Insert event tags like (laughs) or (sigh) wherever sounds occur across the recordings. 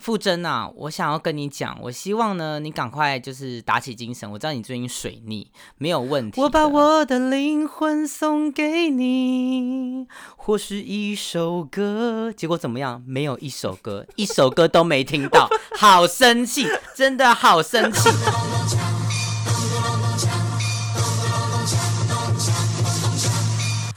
傅真啊，我想要跟你讲，我希望呢，你赶快就是打起精神。我知道你最近水逆，没有问题。我把我的灵魂送给你，或是一首歌，结果怎么样？没有一首歌，一首歌都没听到，好生气，真的好生气。(laughs)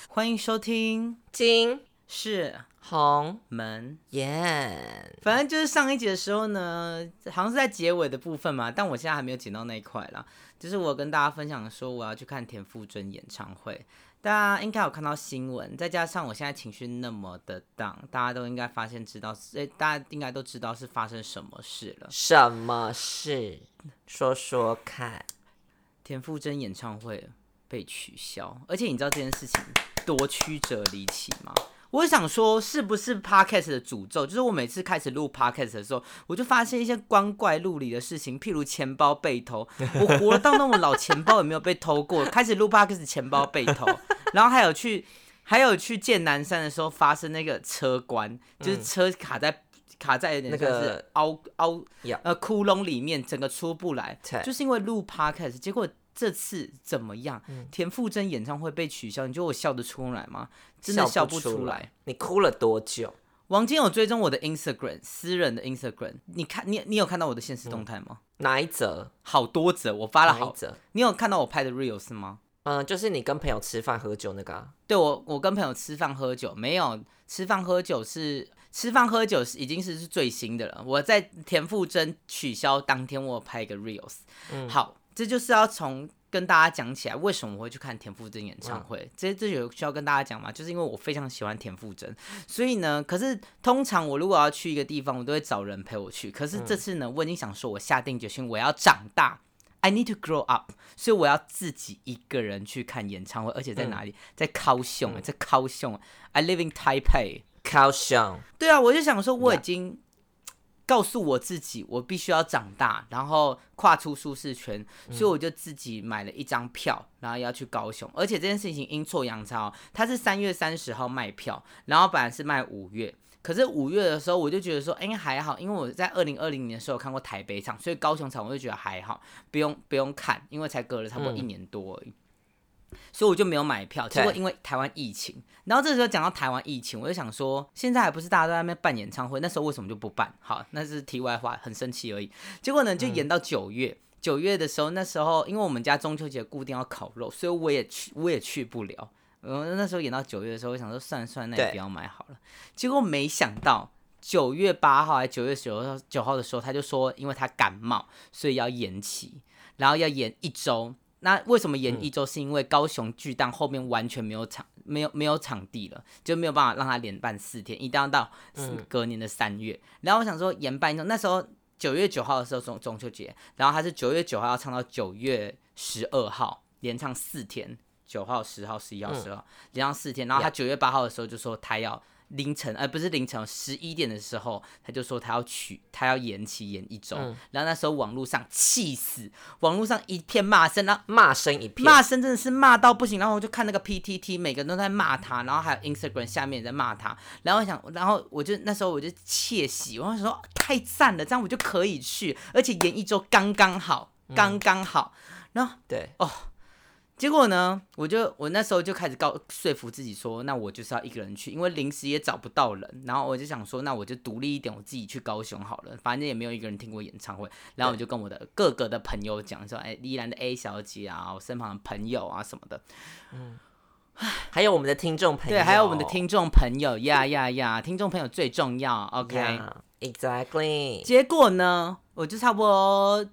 欢迎收听金是。红门耶，反正就是上一集的时候呢，好像是在结尾的部分嘛，但我现在还没有剪到那一块啦。就是我跟大家分享说我要去看田馥甄演唱会，大家应该有看到新闻，再加上我现在情绪那么的荡，大家都应该发现知道，哎，大家应该都知道是发生什么事了。什么事？说说看。田馥甄演唱会被取消，而且你知道这件事情多曲折离奇吗？我想说，是不是 podcast 的诅咒？就是我每次开始录 podcast 的时候，我就发现一些光怪陆离的事情，譬如钱包被偷。我活到那么老，钱包也没有被偷过。开始录 podcast，钱包被偷，然后还有去，还有去见南山的时候发生那个车关，就是车卡在卡在那个凹凹呃窟窿里面，整个出不来，就是因为录 podcast，结果。这次怎么样？田馥甄演唱会被取消，你觉得我笑得出来吗？真的笑不出来。你哭了多久？王晶有追踪我的 Instagram，私人的 Instagram。你看，你你有看到我的现实动态吗？哪一则？好多则，我发了好则。你有看到我拍的 reels 吗？嗯，就是你跟朋友吃饭喝酒那个。对，我我跟朋友吃饭喝酒，没有吃饭喝酒是吃饭喝酒是已经是是最新的了。我在田馥甄取消当天，我拍一个 reels。嗯，好。这就是要从跟大家讲起来，为什么我会去看田馥甄演唱会？这这有需要跟大家讲吗？就是因为我非常喜欢田馥甄，所以呢，可是通常我如果要去一个地方，我都会找人陪我去。可是这次呢，我已经想说，我下定决心，我要长大，I need to grow up，所以我要自己一个人去看演唱会，而且在哪里？在高雄，在高雄，I live in Taipei，高雄。对啊，我就想说，我已经。告诉我自己，我必须要长大，然后跨出舒适圈，所以我就自己买了一张票，然后要去高雄。而且这件事情阴错阳差，他是三月三十号卖票，然后本来是卖五月，可是五月的时候我就觉得说，哎还好，因为我在二零二零年的时候看过台北场，所以高雄场我就觉得还好，不用不用看，因为才隔了差不多一年多而已。所以我就没有买票，结果因为台湾疫情，然后这时候讲到台湾疫情，我就想说，现在还不是大家都在那边办演唱会，那时候为什么就不办？好，那是题外话，很生气而已。结果呢，就演到九月，九月的时候，那时候因为我们家中秋节固定要烤肉，所以我也去，我也去不了。嗯，那时候演到九月的时候，我想说算了算了，那也不要买好了。结果没想到九月八号还九月九号九号的时候，他就说，因为他感冒，所以要延期，然后要延一周。那为什么延一周？是因为高雄巨蛋后面完全没有场，没有没有场地了，就没有办法让它连办四天，一定要到隔年的三月。然后我想说延办一周，那时候九月九号的时候中中秋节，然后他是九月九号要唱到九月十二号，连唱四天，九号、十号、十一号、十二号连唱四天。然后他九月八号的时候就说他要。凌晨，而不是凌晨十一点的时候，他就说他要取，他要延期延一周。然后那时候网络上气死，网络上一片骂声，然后骂声一片，骂声真的是骂到不行。然后我就看那个 PTT，每个人都在骂他，然后还有 Instagram 下面也在骂他。然后我想，然后我就那时候我就窃喜，我说太赞了，这样我就可以去，而且延一周刚刚好，刚刚好。然后对哦。结果呢，我就我那时候就开始告说服自己说，那我就是要一个人去，因为临时也找不到人。然后我就想说，那我就独立一点，我自己去高雄好了，反正也没有一个人听过演唱会。然后我就跟我的各个的朋友讲说，哎，依然的 A 小姐啊，我身旁的朋友啊什么的，嗯，(sighs) 还有我们的听众朋友，对，还有我们的听众朋友呀呀呀，听众朋友最重要，OK，Exactly。结果呢，我就差不多。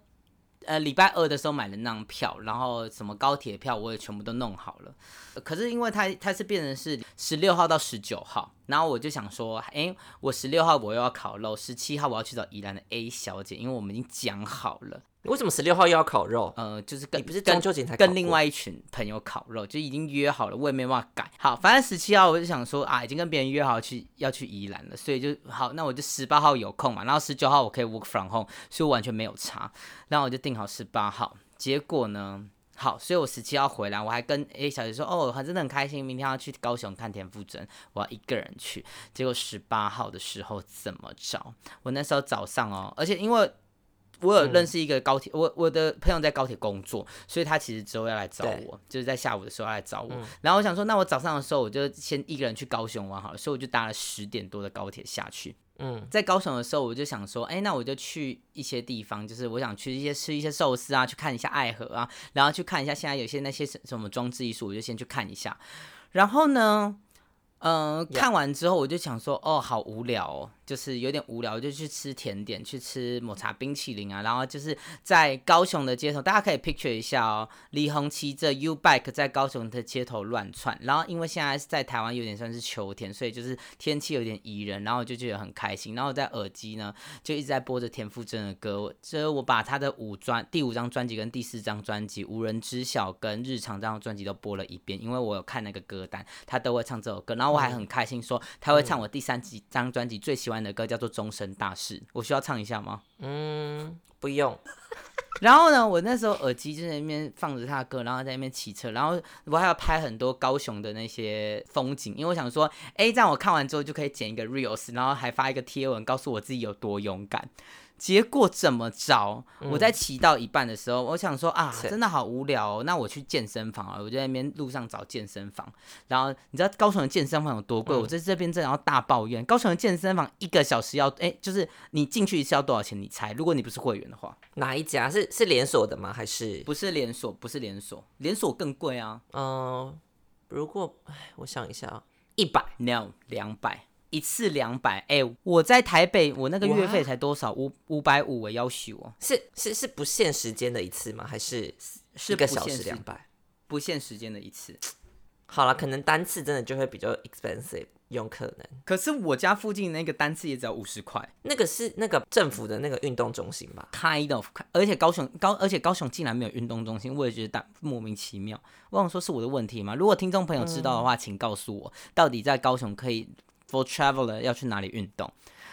呃，礼拜二的时候买了那张票，然后什么高铁票我也全部都弄好了。可是因为它它是变成是十六号到十九号，然后我就想说，哎，我十六号我又要烤肉，十七号我要去找宜兰的 A 小姐，因为我们已经讲好了。为什么十六号又要烤肉？呃，就是跟不是中秋节才跟另外一群朋友烤肉，就已经约好了，我也没办法改。好，反正十七号我就想说啊，已经跟别人约好去要去宜兰了，所以就好，那我就十八号有空嘛，然后十九号我可以 work from home，所以我完全没有差。然后我就定好十八号，结果呢，好，所以我十七号回来，我还跟 A 小姐说，哦，我真的很开心，明天要去高雄看田馥甄，我要一个人去。结果十八号的时候怎么着？我那时候早上哦，而且因为我有认识一个高铁，我我的朋友在高铁工作，所以他其实之后要来找我，就是在下午的时候要来找我。然后我想说，那我早上的时候我就先一个人去高雄玩好了，所以我就搭了十点多的高铁下去。嗯，在高雄的时候，我就想说，哎、那我就去一些地方，就是我想去一些吃一些寿司啊，去看一下爱河啊，然后去看一下现在有些那些什什么装置艺术，我就先去看一下。然后呢，嗯、呀看完之后我就想说，哦，好无聊哦，就是有点无聊，就去吃甜点，去吃抹茶冰淇淋啊，然后就是在高雄的街头，大家可以 picture 一下哦，李红骑着 U bike 在高雄的街头乱窜，然后因为现在是在台湾有点算是秋天，所以就是天气有点宜人，然后我就觉得很开心，然后我在耳机呢就一直在播着田馥甄的歌，就是我把他的五专第五张专辑跟第四张专辑《无人知晓》跟《日常》这张专辑都播了一遍，因为我有看那个歌单，他都会唱这首歌，然后我还很开心说他会唱我第三集张专辑最喜欢的歌叫做《终身大事》，我需要唱一下吗？嗯，不用，(laughs) 然后呢，我那时候耳机就在那边放着他的歌，然后在那边骑车，然后我还要拍很多高雄的那些风景，因为我想说，哎，这样我看完之后就可以剪一个 reels，然后还发一个贴文，告诉我自己有多勇敢。结果怎么着？我在骑到一半的时候，我想说啊，真的好无聊哦，那我去健身房啊！我就在那边路上找健身房，然后你知道高雄的健身房有多贵？我在这边正要大抱怨，高雄的健身房一个小时要，哎，就是你进去一次要多少钱？你猜？如果你不是会员的话。哪一家是是连锁的吗？还是不是连锁，不是连锁，连锁更贵啊。嗯、如果哎，我想一下啊，一百 No，两百一次两百。哎，我在台北，我那个月费才多少？五五百五，我要求哦，是是是不限时间的一次吗？还是是一个小时时两百？不限时间的一次。好了，可能单次真的就会比较 expensive，有可能。可是我家附近那个单次也只要五十块那个是那个政府的那个运动中心吧？，kind of。而且高雄高，而且高雄竟然没有运动中心，我也觉得大莫名其妙。我想说是我的问题吗？如果听众朋友知道的话，请告诉我，到底在高雄可以 for traveler 要去哪里运动？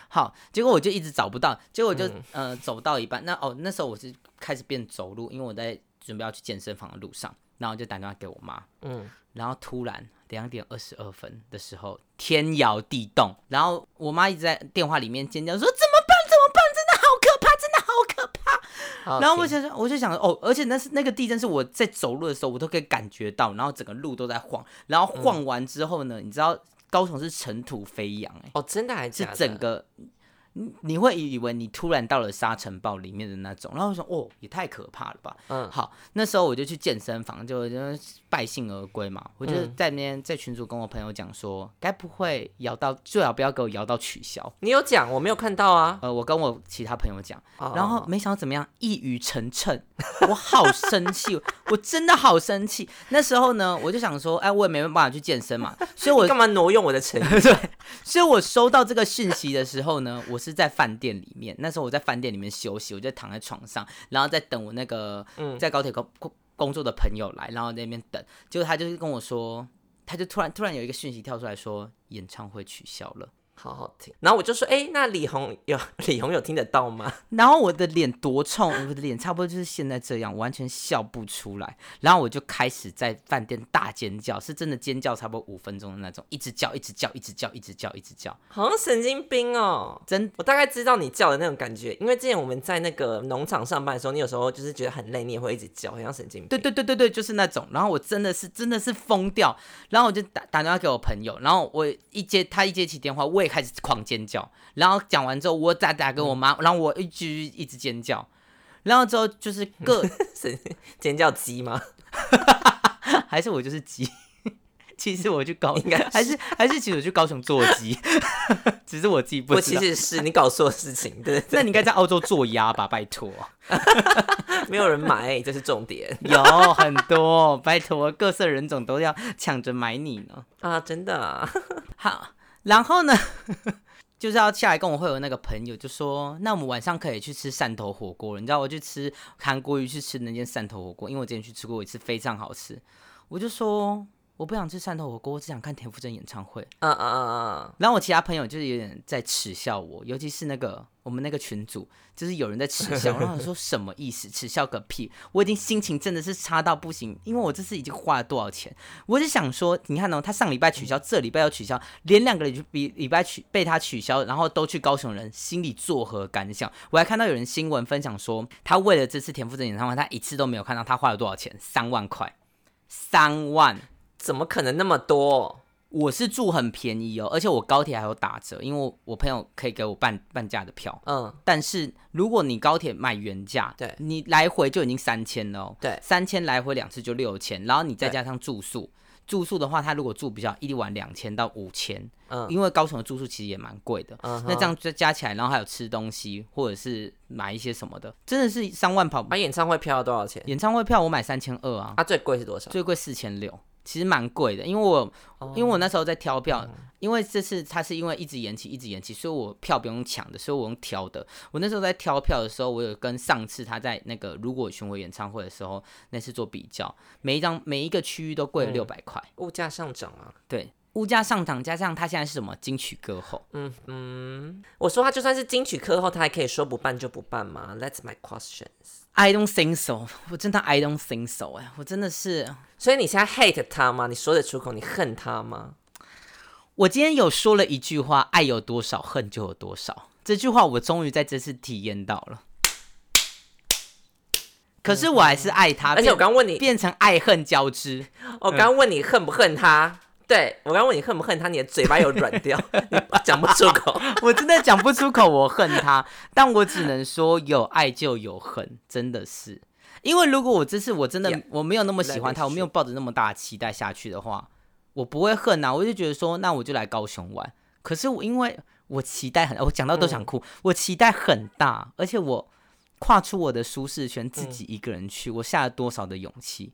好，结果我就一直找不到，结果我就、呃走到一半，那哦那时候我是开始变走路，因为我在准备要去健身房的路上，然后就打电话给我妈，嗯，然后突然两点二十二分的时候，天摇地动，然后我妈一直在电话里面尖叫说：“怎么办？怎么办？真的好可怕，真的好可怕！”然后我想想，我就想哦，而且那是那个地震是我在走路的时候，我都可以感觉到，然后整个路都在晃，然后晃完之后呢，你知道高雄是尘土飞扬、哎，哦，真的还是假的？整个。你你会以为你突然到了沙尘暴里面的那种，然后我说哦，也太可怕了吧。嗯好，那时候我就去健身房，就就败兴而归嘛。我就嗯在那边在群组跟我朋友讲说，该不会摇到，最好不要给我摇到取消。你有讲，我没有看到啊。呃，我跟我其他朋友讲，哦然后没想到怎么样，一语成谶，我好生气，我真的好生气。那时候呢，我就想说，哎，我也没办法去健身嘛，所以我干嘛挪用我的诚意？(laughs) 对，所以我收到这个讯息的时候呢，我是在饭店里面。那时候我在饭店里面休息，我就躺在床上，然后在等我那个嗯在高铁工工工作的朋友来，然后在那边等。结果他就是跟我说，他就突然突然有一个讯息跳出来说，演唱会取消了。好好听。然后我就说，哎、那李红有 (laughs) 李红有听得到吗？然后我的脸多冲，我的脸差不多就是现在这样，完全笑不出来。然后我就开始在饭店大尖叫，是真的尖叫，差不多五分钟的那种，一直叫，一直叫，一直叫，一直叫，一直叫，好像神经病哦。真我大概知道你叫的那种感觉，因为之前我们在那个农场上班的时候，你有时候就是觉得很累，你也会一直叫，很像神经病。对对对对对，就是那种。然后我真的是真的是疯掉，然后我就打打电话给我朋友，然后我一接他一接起电话，我也开始狂尖叫。然后讲完之后，我再打给我妈，然后我一直一直尖叫。然后之后就是各 (laughs) 神尖叫鸡吗？(laughs) 还是我就是鸡，(laughs) 其实我去高应该是还是还是其实我去高雄做鸡，只是我自己不我知道。其实是你搞错事情，对对那你应该在澳洲做鸭吧，拜托。对，没有人买，这是重点有很多，拜托，各色人种都要抢着买你呢。啊！真的、啊，好，然后呢，(laughs) 就是要下来跟我会有那个朋友就说，那我们晚上可以去吃汕头火锅了。你知道我去吃韩国鱼去吃那间汕头火锅，因为我之前去吃过一次，非常好吃。我就说我不想吃汕头火锅，我只想看田馥甄演唱会。嗯嗯嗯嗯，然后我其他朋友就是有点在耻笑我，尤其是那个我们那个群组，就是有人在耻笑，然后我说 (laughs) 什么意思？耻笑个屁！我已经心情真的是差到不行，因为我这次已经花了多少钱？我就想说，你看哦，他上礼拜取消，这礼拜又取消，连两个礼比礼拜取被他取消，然后都去高雄人，心里作何感想？我还看到有人新闻分享说，他为了这次田馥甄演唱会，他一次都没有看到他花了多少钱，三万块，三万。怎么可能那么多？我是住很便宜哦，而且我高铁还有打折，因为我我朋友可以给我半半价的票。嗯，但是如果你高铁买原价，对你来回就已经三千了、哦。对三千来回两次就六千，然后你再加上住宿，住宿的话，他如果住比较一晚两千到五千，嗯因为高雄的住宿其实也蛮贵的。嗯那这样就加起来，然后还有吃东西或者是买一些什么的，真的是三万跑。买演唱会票要多少钱？演唱会票我买三千二啊，啊，最贵是多少？最贵四千六，其实蛮贵的，因为我哦因为我那时候在挑票，因为这次他是因为一直延期，一直延期，所以我票不用抢的，所以我用挑的。我那时候在挑票的时候，我有跟上次他在那个如果巡回演唱会的时候那次做比较，每一张每一个区域都贵了嗯六百块。物价上涨啊。对，物价上涨加上他现在是什么金曲歌后，嗯嗯，我说他就算是金曲歌后，他还可以说不办就不办吗？That's my questions。I don't think so，我真的 I don't think so，哎，我真的是，所以你现在 hate 他吗？你说得出口？你恨他吗？我今天有说了一句话，爱有多少，恨就有多少。这句话我终于在这次体验到了。可是我还是爱他，而且我刚问你，变成爱恨交织。我刚问你恨不恨他？对我刚问你恨不恨他，你的嘴巴有软掉，(laughs) 你讲不出口。(laughs) 我真的讲不出口，我恨他，但我只能说有爱就有恨，真的是。因为如果我这次我真的我没有那么喜欢他，我没有抱着那么大的期待下去的话，我不会恨啊，我就觉得说，那我就来高雄玩。可是我因为我期待很，我讲到都想哭，我期待很大，而且我跨出我的舒适圈，自己一个人去，我下了多少的勇气，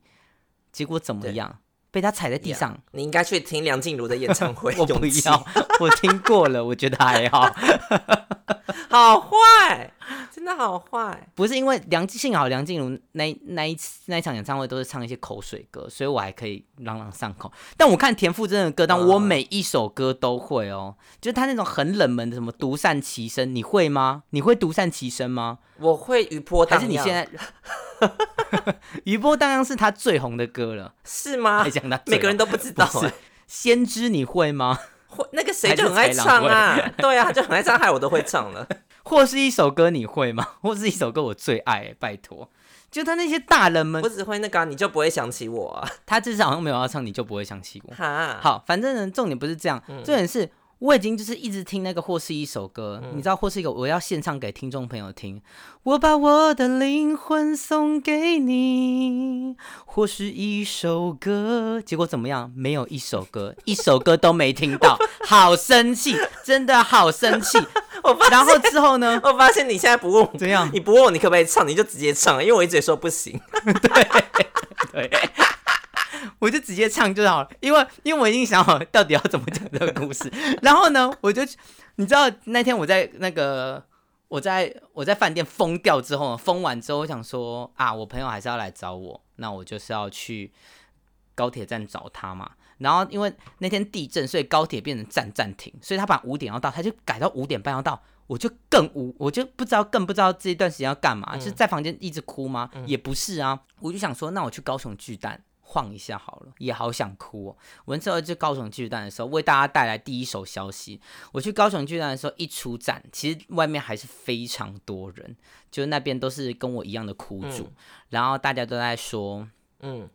结果怎么样？被他踩在地 Yeah 上。你应该去听梁静茹的演唱会。(laughs) 我不要，(laughs) 我听过了，我觉得还好。(laughs) 好坏，真的好坏。不是因为梁幸好梁静茹那那一次那一场演唱会都是唱一些口水歌，所以我还可以朗朗上口。但我看田馥甄的歌单，嗯我每一首歌都会哦，就是他那种很冷门的什么独善其身，你会吗？你会独善其身吗？我会余波荡漾，还是你现在 (laughs) 余波荡漾是他最红的歌了？是吗还？讲他每个人都不知道、先知你会吗？会那个谁就很爱唱啊，(laughs) 对啊，他就很爱唱，害我都会唱了。或是一首歌你会吗？(laughs) 或是一首歌我最爱、拜托。就他那些大人们我，只会那个啊、你就不会想起我啊。他至少好像没有要唱，你就不会想起我。哈，好，反正呢，重点不是这样，嗯重点是我已经就是一直听那个或是一首歌，你知道或是一个我要献唱给听众朋友听，我把我的灵魂送给你，或是一首歌，结果怎么样？没有一首歌，一首歌都没听到，好生气，真的好生气。(laughs) 我发然后之后呢？(laughs) 我发现你现在不问我怎样你不问我你可不可以唱，你就直接唱，因为我一直说不行。(laughs) 对，我就直接唱就好了，因为因为我已经想好到底要怎么讲这个故事。(laughs) 然后呢，我就你知道那天我在那个我在我在饭店疯掉之后，疯完之后，我想说啊，我朋友还是要来找我，那我就是要去高铁站找他嘛。然后因为那天地震，所以高铁变成站暂停，所以他把五点要到，他就改到五点半要到。我就更无，我就不知道，更不知道这一段时间要干嘛，就是在房间一直哭吗？也不是啊，我就想说，那我去高雄巨蛋晃一下好了，也好想哭哦。我那时候去高雄巨蛋的时候，为大家带来第一手消息。我去高雄巨蛋的时候，一出站，其实外面还是非常多人，就那边都是跟我一样的苦主，然后大家都在说，嗯，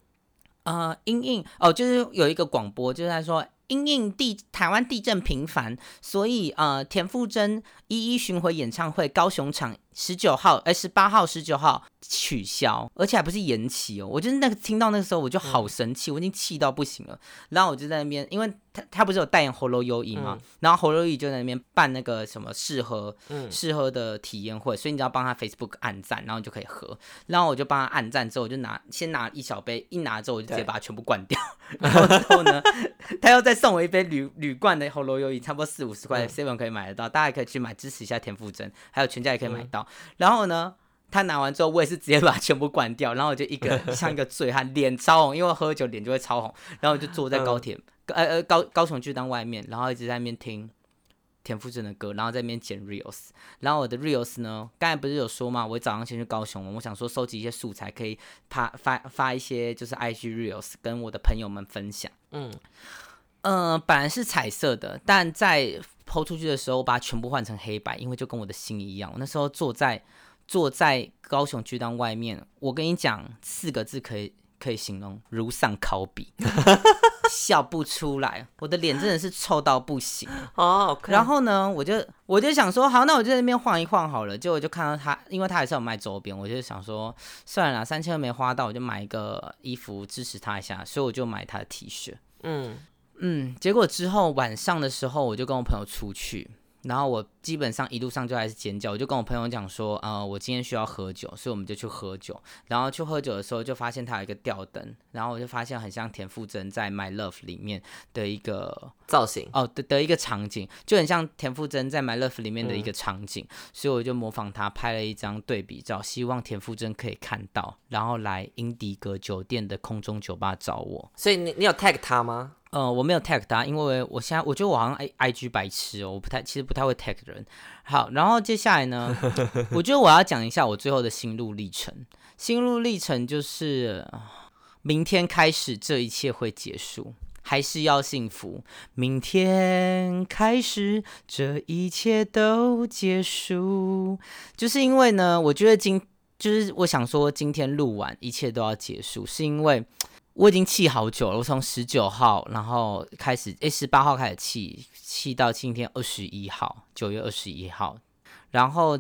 呃，英英哦，就是有一个广播，就是在说。因应地台湾地震频繁，所以呃，田馥甄一一巡回演唱会高雄场十九号，哎，十八号、十九号取消，而且还不是延期哦。我就是那个听到那个时候，我就好生气，我已经气到不行了。然后我就在那边，因为他他不是有代言喉咙优饮嘛，然后喉咙就在那边办那个什么试喝嗯试喝的体验会，所以你只要帮他 Facebook 按赞，然后你就可以喝。然后我就帮他按赞之后，我就拿先拿一小杯，一拿之后我就直接把它全部灌掉。然后之后呢，(laughs) 他又再送我一杯铝铝罐的喉咙优饮，差不多四五十块嗯，seven 可以买得到，大家也可以去买支持一下田馥甄，还有全家也可以买嗯到。然后呢，他拿完之后，我也是直接把它全部关掉，然后我就一个 (laughs) 像一个醉汉，脸超红，因为喝酒脸就会超红，然后我就坐在高铁，呃呃高高雄巨蛋外面，然后一直在那边听田馥甄的歌，然后在那边剪 reels，然后我的 reels 呢，刚才不是有说嘛，我早上先去高雄，我想说收集一些素材，可以发发发一些就是 IG reels 跟我的朋友们分享，嗯。嗯，本来是彩色的，但在抛出去的时候，我把它全部换成黑白，因为就跟我的心一样。我那时候坐在坐在高雄巨蛋外面，我跟你讲四个字可以可以形容：如丧考妣，(laughs) 笑不出来。我的脸真的是臭到不行 (laughs) 哦。然后呢，我就我就想说，好，那我就在那边晃一晃好了。结果就看到他，因为他还是有卖周边，我就想说，算了，三千二没花到，我就买一个衣服支持他一下，所以我就买他的 T 恤。嗯。嗯，结果之后晚上的时候，我就跟我朋友出去，然后我基本上一路上就还是尖叫，我就跟我朋友讲说，呃，我今天需要喝酒，所以我们就去喝酒。然后去喝酒的时候，就发现他有一个吊灯，然后我就发现很像田馥甄在《My Love》里面的一个造型哦的的一个场景，就很像田馥甄在《My Love》里面的一个场景，所以我就模仿他拍了一张对比照，希望田馥甄可以看到，然后来英迪格酒店的空中酒吧找我。所以你你有 tag 他吗？呃，我没有 tag 他，因为我现在我觉得我好像 i i g 白痴哦，我不太其实不太会 tag 人。好，然后接下来呢，(laughs) 我觉得我要讲一下我最后的心路历程。心路历程就是明天开始这一切会结束，还是要幸福。明天开始这一切都结束，就是因为呢，我觉得今就是我想说今天录完一切都要结束，是因为。我已经气好久了，我从十九号然后开始，诶，十八号开始气，气到今天二十一号，九月二十一号，然后。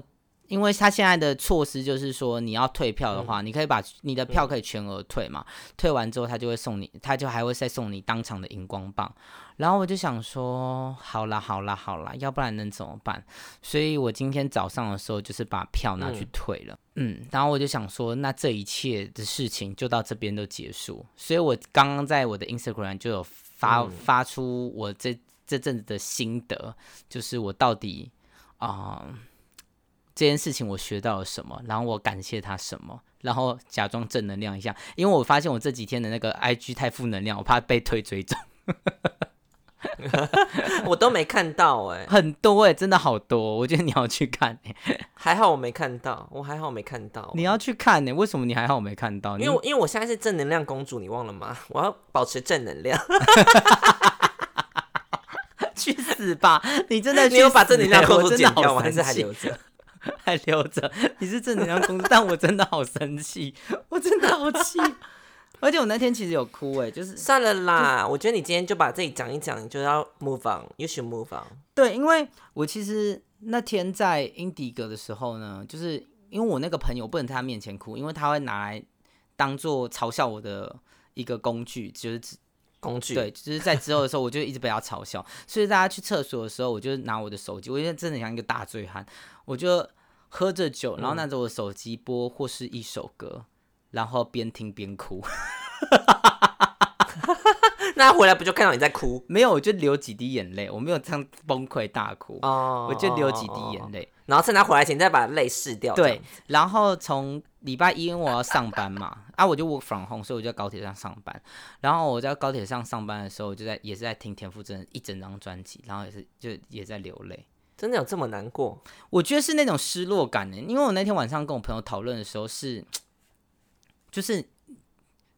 因为他现在的措施就是说，你要退票的话，你可以把你的票可以全额退嘛，退完之后他就会送你，他就还会再送你当场的荧光棒。然后我就想说，好啦好啦好啦，要不然能怎么办？所以我今天早上的时候就是把票拿去退了，嗯，然后我就想说，那这一切的事情就到这边都结束。所以我刚刚在我的 Instagram 就有发发出我这这阵子的心得，就是我到底啊。这件事情我学到了什么？然后我感谢他什么？然后假装正能量一下，因为我发现我这几天的那个 IG 太负能量，我怕被推追踪。(laughs) 我都没看到哎，很多哎，真的好多，我觉得你要去看。还好我没看到，我还好没看到。你要去看呢？为什么你还好没看到？因为因为我现在是正能量公主，你忘了吗？我要保持正能量。(laughs) 去死吧！你真的你有把正能量公主剪掉吗？还是还留着？还留着，你是正能量公主，但我真的好生气，我真的好气，(laughs) 而且我那天其实有哭哎，就是算了啦，我觉得你今天就把这里讲一讲，你就要 move on，you should move on。对，因为我其实那天在英迪格的时候呢，就是因为我那个朋友不能在他面前哭，因为他会拿来当做嘲笑我的一个工具，就是工具。对，就是在之后的时候，我就一直被他嘲笑，所以大家去厕所的时候，我就拿我的手机，我现在真的像一个大醉汉。我就喝着酒，然后拿着我的手机播或是一首歌，然后边听边哭。(laughs) 那回来不就看到你在哭？没有，我就流几滴眼泪。我没有这样崩溃大哭，哦，我就流几滴眼泪。然后趁他回来前再把泪拭掉。对，然后从礼拜一因为我要上班嘛，(laughs) 啊，我就 work from home，所以我就在高铁上上班。然后我在高铁上上班的时候，我就在也是在听田馥甄一整张专辑，然后也是就也在流泪。真的有这么难过？我觉得是那种失落感呢，因为我那天晚上跟我朋友讨论的时候是，(tsk) 就是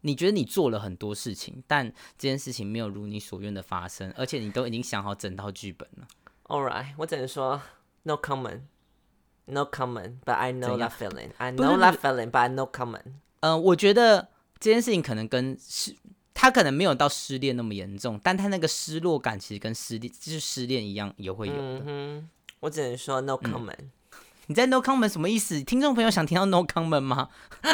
你觉得你做了很多事情，但这件事情没有如你所愿的发生，而且你都已经想好整套剧本了。All right，我只能说 no No comment, but I know that feeling. I know that feeling, but I no comment. 嗯，我觉得这件事情可能跟失，他可能没有到失恋那么严重，但他那个失落感其实跟失恋就是失恋一样也会有的。嗯、我只能说 no comment、你在 no comment 什么意思？听众朋友想听到 no comment 吗？(laughs)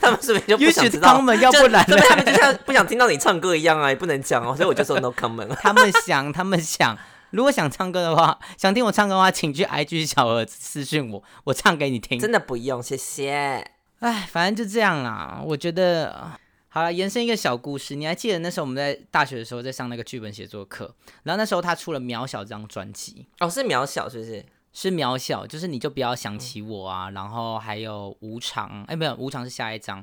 他们是不是就不想知道？他们要不然，他们就像不想听到你唱歌一样啊，也不能讲哦、所以我就说 no comment。(laughs) 他们想，他们想。如果想唱歌的话，(laughs) 想听我唱歌的话，请去 IG 小盒子私信我，我唱给你听。真的不用，谢谢。哎，反正就这样啦。我觉得。好了，延伸一个小故事，你还记得那时候我们在大学的时候在上那个剧本写作课，然后那时候他出了《渺小》这张专辑哦，是《渺小》是不是？是渺小，就是你就不要想起我啊，然后还有无常，哎，没有无常是下一张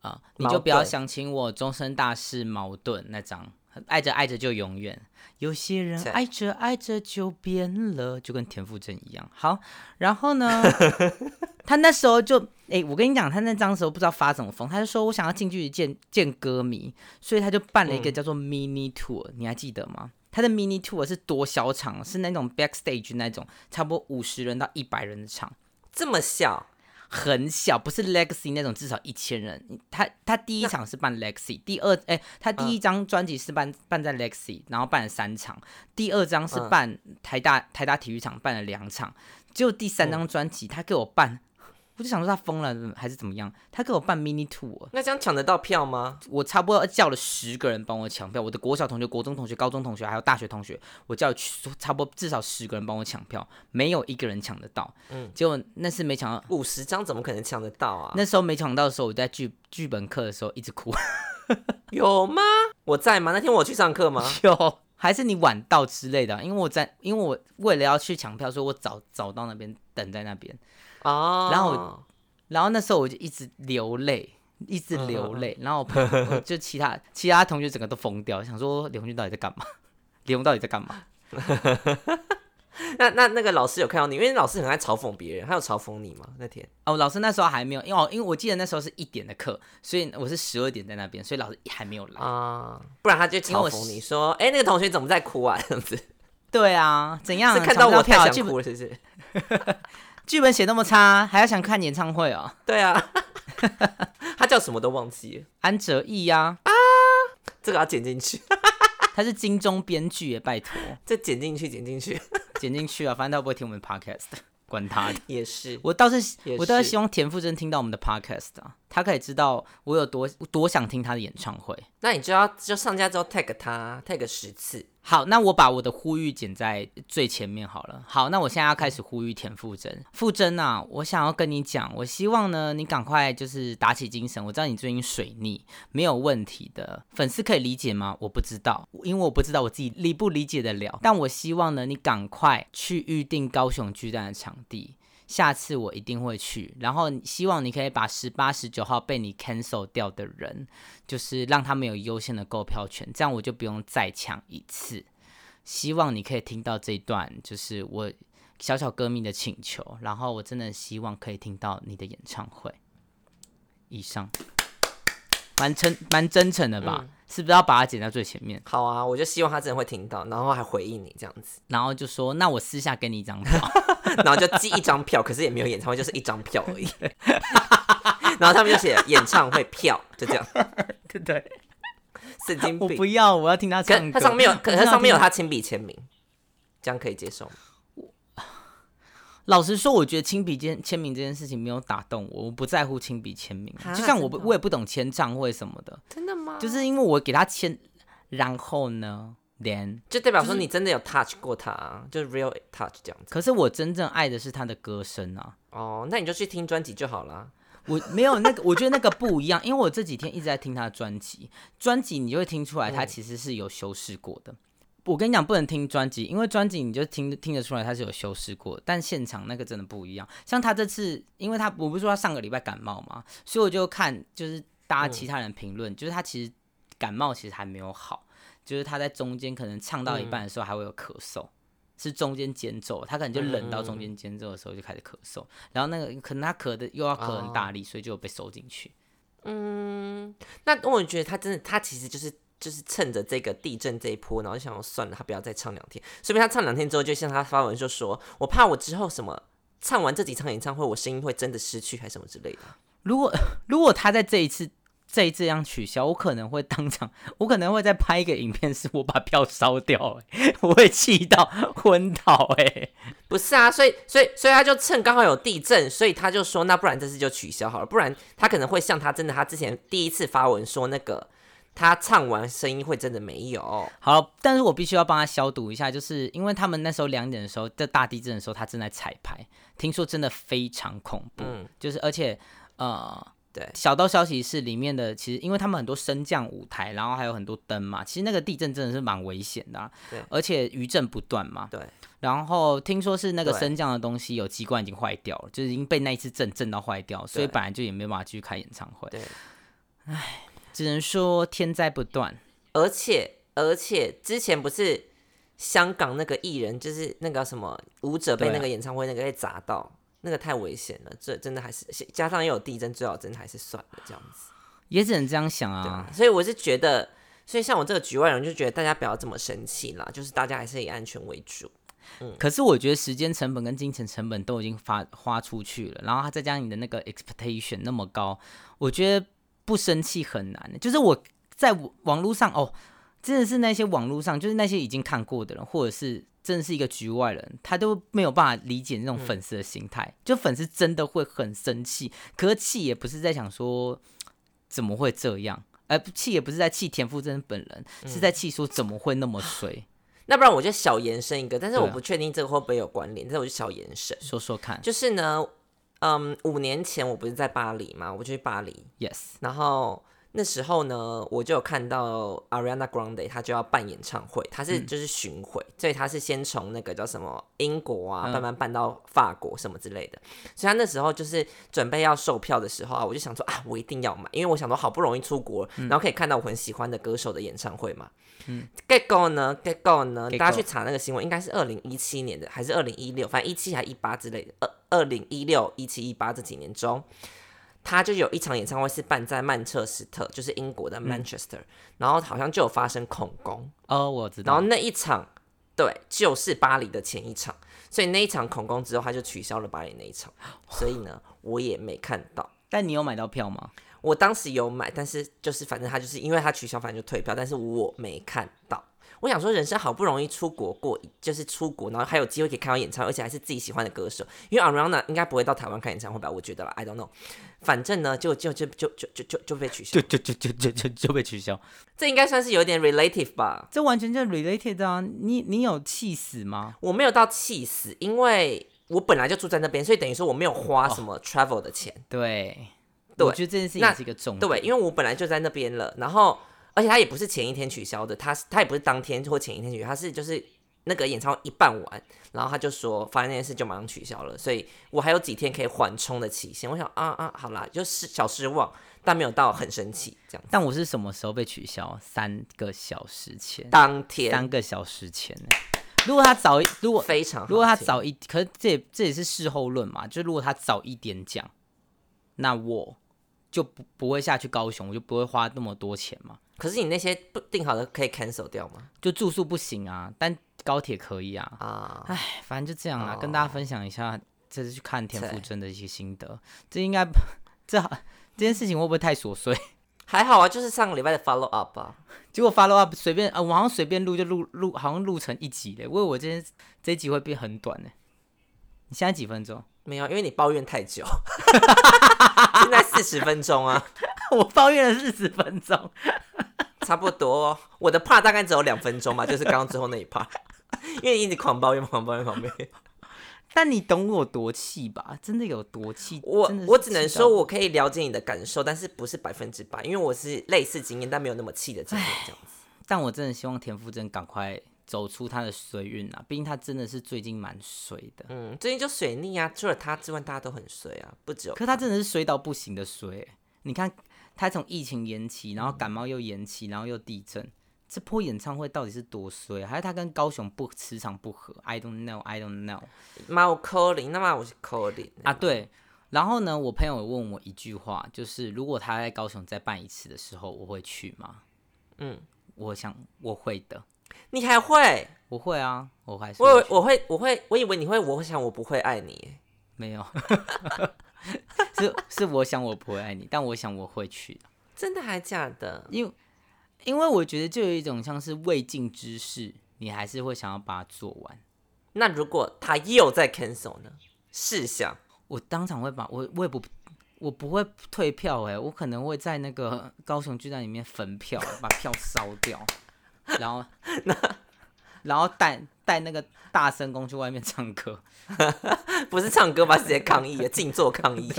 啊、你就不要想起我，终身大事矛盾那张，爱着爱着就永远。有些人爱着爱着就变了，就跟田馥甄一样。好，然后呢，(laughs) 他那时候就，哎、我跟你讲，他那张时候不知道发什么疯，他就说我想要近距离见见歌迷，所以他就办了一个嗯叫做 mini tour，、你还记得吗？他的 mini tour 是多小场，是那种 backstage 那种，差不多五十人到一百人的场，这么小，很小，不是 Legacy 那种至少一千人。他他第一场是办 Legacy，第二哎、他第一张专辑是办办在 Legacy，然后办了三场，第二张是嗯。办台大台大体育场办了两场，结果第三张专辑他给我办，我就想说他疯了还是怎么样，他给我办 mini tour，那这样抢得到票吗？我差不多叫了十个人帮我抢票，我的国小同学、国中同学、高中同学还有大学同学，我叫了差不多至少十个人帮我抢票，没有一个人抢得到。嗯，结果那次没抢到，五十张怎么可能抢得到啊？那时候没抢到的时候，我在剧剧本课的时候一直哭。(laughs) 有吗？我在吗？那天我去上课吗？有，还是你晚到之类的啊？因为我在，因为我为了要去抢票，所以我早早到那边等在那边。哦，然后我然后那时候我就一直流泪，一直流泪。然后就其他其他同学整个都疯掉，想说李红军到底在干嘛？(laughs) 李红到底在干嘛？(laughs) (laughs) 那那那个老师有看到你，因为老师很爱嘲讽别人，他有嘲讽你吗？那天哦，老师那时候还没有，因为我因为我记得那时候是一点的课，所以我是十二点在那边，所以老师还没有来。啊，不然他就嘲讽你说，哎、那个同学怎么在哭啊？这样子 (laughs) 对啊，怎样？是看到我太想剧本哭了，是不是？(laughs) 剧本写那么差，还要想看演唱会哦？对啊，他叫什么都忘记了，安哲义呀、这个要剪进去，他是金钟编剧耶，拜托 (laughs) 这剪进去，剪进去 (laughs) 剪进去啊，反正他不会听我们的 podcast，(laughs) 管他的。也是。我倒是也我倒是是希望田馥甄听到我们的 podcast 啊，他可以知道我有多多想听他的演唱会。那你就要就上架之后 tag 他 tag 十次，好，那我把我的呼吁剪在最前面好了。好，那我现在要开始呼吁田馥甄。馥甄啊，我想要跟你讲，我希望呢，你赶快就是打起精神。我知道你最近水逆，没有问题的。粉丝可以理解吗？我不知道，因为我不知道我自己理不理解得了。但我希望呢，你赶快去预定高雄巨蛋的场地。下次我一定会去，然后希望你可以把十八、十九号被你 cancel 掉的人，就是让他们有优先的购票权，这样我就不用再抢一次。希望你可以听到这一段，就是我小小歌迷的请求，然后我真的希望可以听到你的演唱会。以上，蛮真蛮真诚的吧？是不是要把它剪在最前面？好啊，我就希望他真的会听到，然后还回应你这样子，然后就说，那我私下给你一张票。(laughs) 然后就寄一张票，可是也没有演唱会，就是一张票而已。(laughs) (laughs) 然后他们就写演唱会票，就这样，对不对，神经病我不。要，我要听他可唱歌。他上面有，可是我不要听上面有他亲笔签名，这样可以接受吗？老实说，我觉得亲笔签签名这件事情没有打动我，我不在乎亲笔签名。啊就像我不我也不懂签唱会什么的，真的吗？就是因为我给他签，然后呢，then，就代表说你真的有 touch 过他、啊，就是 real touch 这样子。可是我真正爱的是他的歌声啊。哦，那你就去听专辑就好啦。我没有那个，我觉得那个不一样，因为我这几天一直在听他的专辑，专辑你就会听出来他其实是有修饰过的。我跟你讲，不能听专辑，因为专辑你就听听得出来他是有修饰过，但现场那个真的不一样。像他这次，因为他我不是说他上个礼拜感冒嘛，所以我就看就是大家其他人评论，就是他其实感冒其实还没有好，就是他在中间可能唱到一半的时候还会有咳嗽。是中间间奏，他可能就冷到中间间奏的时候就开始咳嗽，然后那个可能他咳的又要咳很大力，所以就被收进去。嗯那我觉得他真的，他其实就是就是趁着这个地震这一波，然后就想说算了，他不要再唱两天。说不定他唱两天之后，就向他发文就说，我怕我之后什么唱完这几场演唱会，我声音会真的失去，还是什么之类的。如果 (laughs) 如果他在这一次这一次这样取消，我可能会当场，我可能会再拍一个影片，是我把票烧掉、欸，(laughs) 我会气到昏倒、欸，不是啊，所以所以所以他就趁刚好有地震，所以他就说，那不然这次就取消好了，不然他可能会像他真的他之前第一次发文说那个他唱完声音会真的没有。好，但是我必须要帮他消毒一下，就是因为他们那时候两点的时候，在大地震的时候，他正在彩排，听说真的非常恐怖，嗯。就是而且呃。对。小道消息是里面的，其实因为他们很多升降舞台，然后还有很多灯嘛，其实那个地震真的是蛮危险的、啊，对。而且余震不断嘛，对，然后听说是那个升降的东西有机关已经坏掉了，就是已经被那一次震震到坏掉，所以本来就也没有办法继续开演唱会，对，只能说天灾不断。而且而且之前不是香港那个艺人，就是那个什么舞者被那个演唱会那个被砸到，那个太危险了，这真的还是加上又有地震，最好真的还是算了这样子。也只能这样想啊啊，，所以我是觉得，所以像我这个局外人就觉得大家不要这么生气啦，就是大家还是以安全为主。嗯可是我觉得时间成本跟金钱成本都已经发花出去了，然后他再加上你的那个 expectation 那么高，我觉得不生气很难。就是我在网网络上哦，真的是那些网络上，就是那些已经看过的人，或者是真的是一个局外人，他都没有办法理解那种粉丝的心态。就粉丝真的会很生气，可是气也不是在想说怎么会这样，而气也不是在气田馥甄本人，是在气说怎么会那么衰。(sighs) 那不然我就小延伸一个，但是我不确定这个会不会有关联，但是我就小延伸，说说看就是呢，嗯，五年前我不是在巴黎嘛，我就去巴黎，，yes，然后那时候呢，我就有看到 Ariana Grande 她就要办演唱会，她嗯是就是巡回，所以她是先从那个叫什么英国啊，嗯慢慢办到法国什么之类的。所以她那时候就是准备要售票的时候啊，我就想说啊，我一定要买，因为我想说好不容易出国，嗯然后可以看到我很喜欢的歌手的演唱会嘛。嗯，Get Go 呢？Get Go 呢大家去查那个新闻，应该是二零一七年的，还是二零一六？反正一七还一八之类的。二二零一六、一七、一八这几年中，他就有一场演唱会是办在曼彻斯特，就是英国的 Manchester，、然后好像就有发生恐攻，哦，我知道然后。那一场对就是巴黎的前一场，所以那一场恐攻之后他就取消了巴黎那一场，所以呢我也没看到。但你有买到票吗？我当时有买，但是就是反正他就是因为他取消，反正就退票，但是我没看到。我想说，人生好不容易出国过，就是出国，然后还有机会可以看到演唱会，而且还是自己喜欢的歌手。因为 Ariana 应该不会到台湾看演唱会吧？我觉得啦，I don't know。反正呢，就就就就就就就就被取消就，就就就就就就被取消，(laughs) 这应该算是有点 relative 吧。这完全就 related 啊！你你有气死吗？我没有到气死，因为我本来就住在那边，所以等于说我没有花什么 travel 的钱。对，对我觉得这件事情是一个重点。对，因为我本来就在那边了，然后而且他也不是前一天取消的，他他也不是当天或前一天取消，他是就是那个演唱会一办完，然后他就说发生那件事就马上取消了，所以我还有几天可以缓冲的期限。我想啊啊，好啦，就是小失望，但没有到很生气这样。但我是什么时候被取消？三个小时前，当天三个小时前呢。如果他早一，如果非常如果他早一，可是这也这也是事后论嘛。就如果他早一点讲，那我就不不会下去高雄，我就不会花那么多钱嘛。可是你那些不定好的可以 cancel 掉吗？就住宿不行啊，但高铁可以啊。啊，唉，反正就这样啦，哦跟大家分享一下这次去看田馥甄的一些心得。这应该 (laughs) 这好这件事情会不会太琐碎？还好啊，就是上个礼拜的 follow up 啊。结果 follow up 随便啊，我好像随便录就录录，好像录成一集嘞。我以为我今天这一集会变很短呢。你现在几分钟？没有，因为你抱怨太久，(laughs) 现在四十分钟啊，(laughs) 我抱怨了四十分钟。差不多、哦。我的 part 大概只有两分钟吧，就是刚刚最后那一 part，因为你一直狂抱怨、狂抱怨、狂抱怨。但你懂我多气吧？真的有多气？我我只能说，我可以了解你的感受，但是不是百分之百，因为我是类似经验，但没有那么气的经验这样子。但我真的希望田馥甄赶快走出他的衰运啊！毕竟他真的是最近蛮衰的。嗯，最近就水逆啊，除了他之外，大家都很衰啊，不只有可他真的是衰到不行的衰欸、你看，他从疫情延期，然后感冒又延期，然后又地震，这波演唱会到底是多衰、啊？还是他跟高雄不磁场不合？I don't know, I don't know 妈我扣零，那么我是 calling 啊，对。然后呢，我朋友有问我一句话，就是如果他在高雄再办一次的时候，我会去吗？嗯，我想我会的，你还会？我会啊，我还是我我会，我会，我以为你会，我想我不会爱你。没有，(laughs) 是是我想我不会爱你，但我想我会去，真的还假的？因为因为我觉得就有一种像是未尽之事，你还是会想要把它做完。那如果他又在 cancel 呢？试想，我当场会把我我也不我不会退票哎、我可能会在那个高雄巨蛋里面焚票，把票烧掉，然后那然后带带那个大声公去外面唱歌，(laughs) 不是唱歌吧？直接抗议啊，静坐抗议。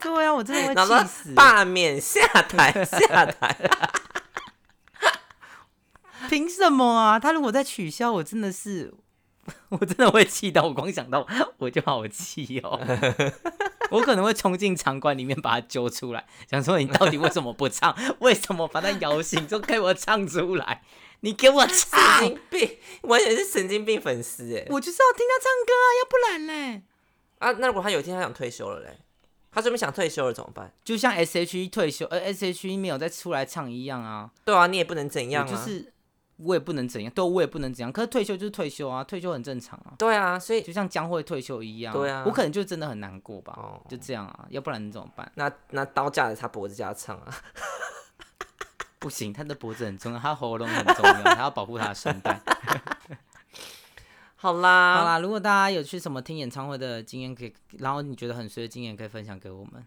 对啊，我真的然后会气死。罢免下台下台，凭什么啊？他如果再取消，我真的是，我真的会气到，我光想到我就好气哦。(laughs) 我可能会冲进场馆里面把他揪出来，想说你到底为什么不唱？为什么把他摇醒，就给我唱出来？你给我神唱！经病，我也是神经病粉丝哎。我就是要听他唱歌啊，要不然嘞，啊，那如果他有一天他想退休了嘞，他这边想退休了怎么办？就像 S H E 退休，呃，S H E 没有再出来唱一样啊。对啊，你也不能怎样啊。就是我也不能怎样，对，我也不能怎样。可是退休就是退休啊，退休很正常啊，对啊，所以就像江会退休一样。对啊我可能就真的很难过吧，哦就这样啊，要不然你怎么办？那那刀架着他脖子叫他唱啊。(laughs) 不行，他的脖子很重要，他喉咙很重要，他要保护他的声带。(laughs) 好啦，好啦，如果大家有去什么听演唱会的经验，可以，然后你觉得很衰的经验，可以分享给我们。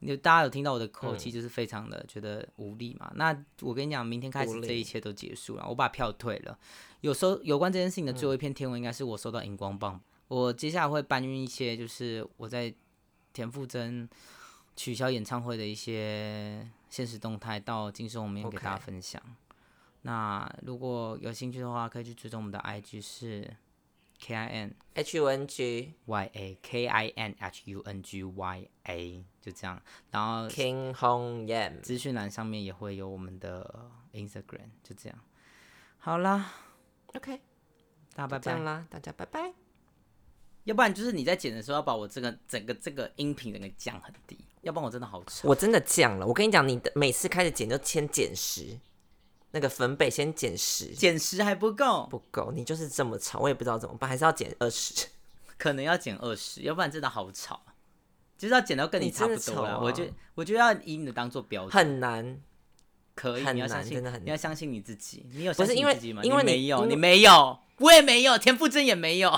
你大家有听到我的口嗯气，就是非常的觉得无力嘛？那我跟你讲，明天开始这一切都结束了，我把票退了。有收有关这件事情的嗯最后一篇天文，应该是我收到荧光棒。我接下来会搬运一些，就是我在田馥甄取消演唱会的一些现实动态到金声我面给大家分享。那如果有兴趣的话，可以去追踪我们的 IG 是 K I N H U N G Y A K I N H U N G Y A，就这样。然后 King Hong Yam。资讯栏上面也会有我们的 Instagram，就这样。好啦，OK，大家拜拜。啦，大家拜拜。要不然就是你在剪的时候要把我这个整个这个音频整个降很低，要不然我真的好丑。我真的降了，我跟你讲，你的每次开始剪就先减十，那个分贝先减十，减十还不够，不够，你就是这么吵，我也不知道怎么办，还是要减二十。(laughs) 可能要减二十，要不然真的好吵。就是要减到跟你差不多了，啊我就我觉得要以你的当做标准，很难，可以，很你要相信，难真的很你要相信你自己。你有相信你自己吗？因为没有，你没有，我也没有，田馥甄也没有。